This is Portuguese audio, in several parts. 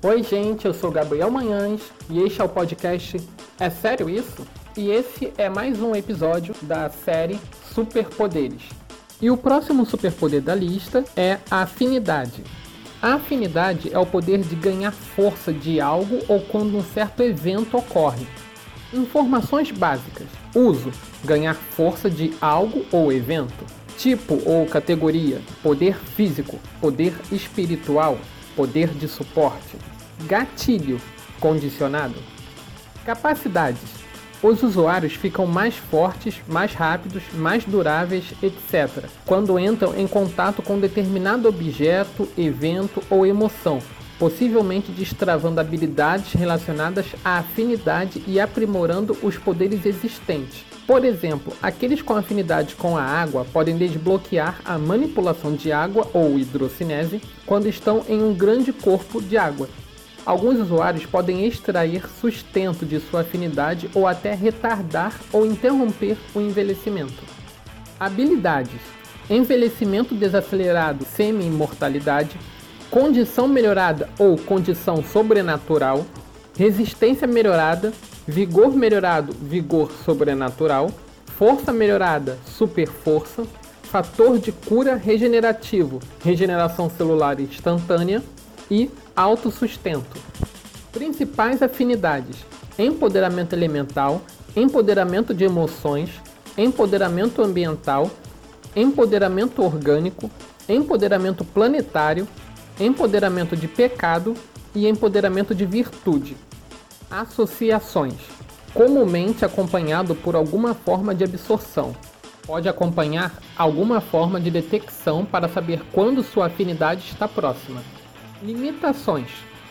Oi, gente, eu sou Gabriel Manhães e este é o podcast É Sério Isso? E esse é mais um episódio da série Superpoderes. E o próximo superpoder da lista é a afinidade. A afinidade é o poder de ganhar força de algo ou quando um certo evento ocorre. Informações básicas: uso, ganhar força de algo ou evento. Tipo ou categoria: poder físico, poder espiritual, poder de suporte. Gatilho, condicionado. Capacidades: os usuários ficam mais fortes, mais rápidos, mais duráveis, etc., quando entram em contato com determinado objeto, evento ou emoção, possivelmente destravando habilidades relacionadas à afinidade e aprimorando os poderes existentes. Por exemplo, aqueles com afinidade com a água podem desbloquear a manipulação de água ou hidrocinese quando estão em um grande corpo de água, Alguns usuários podem extrair sustento de sua afinidade ou até retardar ou interromper o envelhecimento. Habilidades: envelhecimento desacelerado, semi-imortalidade, condição melhorada ou condição sobrenatural, resistência melhorada, vigor melhorado, vigor sobrenatural, força melhorada, super força, fator de cura regenerativo, regeneração celular instantânea e autossustento. Principais afinidades: empoderamento elemental, empoderamento de emoções, empoderamento ambiental, empoderamento orgânico, empoderamento planetário, empoderamento de pecado e empoderamento de virtude. Associações: comumente acompanhado por alguma forma de absorção. Pode acompanhar alguma forma de detecção para saber quando sua afinidade está próxima. Limitações: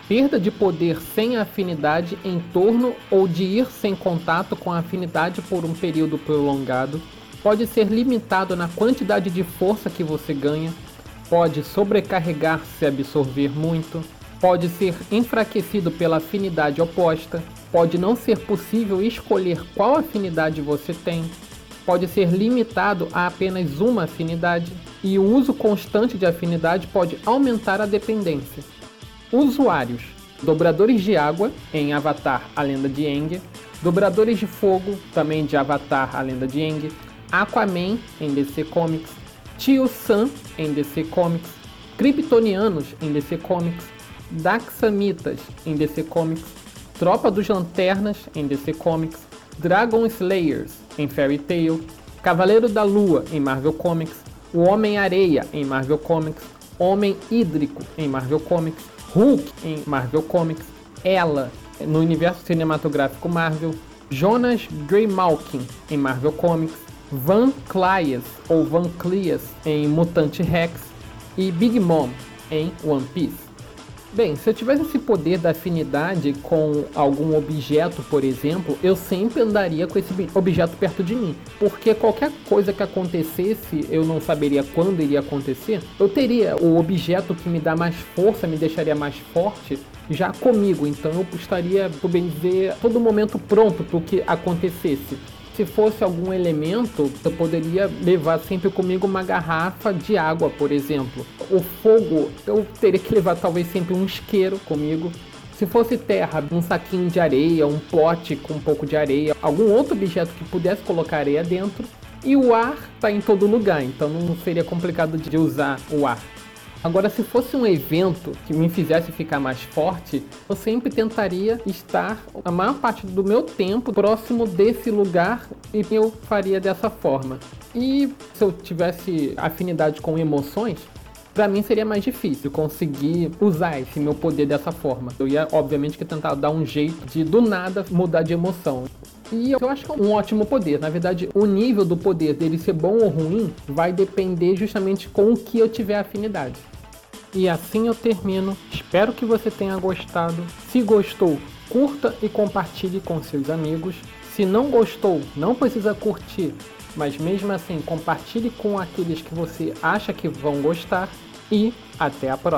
perda de poder sem afinidade em torno ou de ir sem contato com a afinidade por um período prolongado. Pode ser limitado na quantidade de força que você ganha. Pode sobrecarregar se absorver muito. Pode ser enfraquecido pela afinidade oposta. Pode não ser possível escolher qual afinidade você tem. Pode ser limitado a apenas uma afinidade e o uso constante de afinidade pode aumentar a dependência. Usuários: dobradores de água em Avatar: A Lenda de Aang, dobradores de fogo também de Avatar: A Lenda de Aang, Aquaman em DC Comics, Tio Sam em DC Comics, Kryptonianos em DC Comics, Daxamitas em DC Comics, Tropa dos Lanternas em DC Comics, Dragon Slayers em Fairy Tail, Cavaleiro da Lua em Marvel Comics, o Homem-Areia em Marvel Comics, Homem Hídrico em Marvel Comics, Hulk em Marvel Comics, Ela no universo cinematográfico Marvel, Jonas Greymalkin em Marvel Comics, Van Clias ou Van Clias em Mutante Rex e Big Mom em One Piece. Bem, se eu tivesse esse poder da afinidade com algum objeto, por exemplo, eu sempre andaria com esse objeto perto de mim. Porque qualquer coisa que acontecesse, eu não saberia quando iria acontecer, eu teria o objeto que me dá mais força, me deixaria mais forte, já comigo. Então eu estaria, por bem dizer, todo momento pronto para o que acontecesse se fosse algum elemento, eu poderia levar sempre comigo uma garrafa de água, por exemplo. O fogo, eu teria que levar talvez sempre um isqueiro comigo. Se fosse terra, um saquinho de areia, um pote com um pouco de areia, algum outro objeto que pudesse colocar areia dentro. E o ar está em todo lugar, então não seria complicado de usar o ar. Agora, se fosse um evento que me fizesse ficar mais forte, eu sempre tentaria estar a maior parte do meu tempo próximo desse lugar e eu faria dessa forma. E se eu tivesse afinidade com emoções, para mim seria mais difícil conseguir usar esse meu poder dessa forma. Eu ia, obviamente, que tentar dar um jeito de do nada mudar de emoção. E eu acho que é um ótimo poder. Na verdade, o nível do poder dele ser bom ou ruim vai depender justamente com o que eu tiver afinidade. E assim eu termino. Espero que você tenha gostado. Se gostou, curta e compartilhe com seus amigos. Se não gostou, não precisa curtir, mas mesmo assim compartilhe com aqueles que você acha que vão gostar. E até a próxima.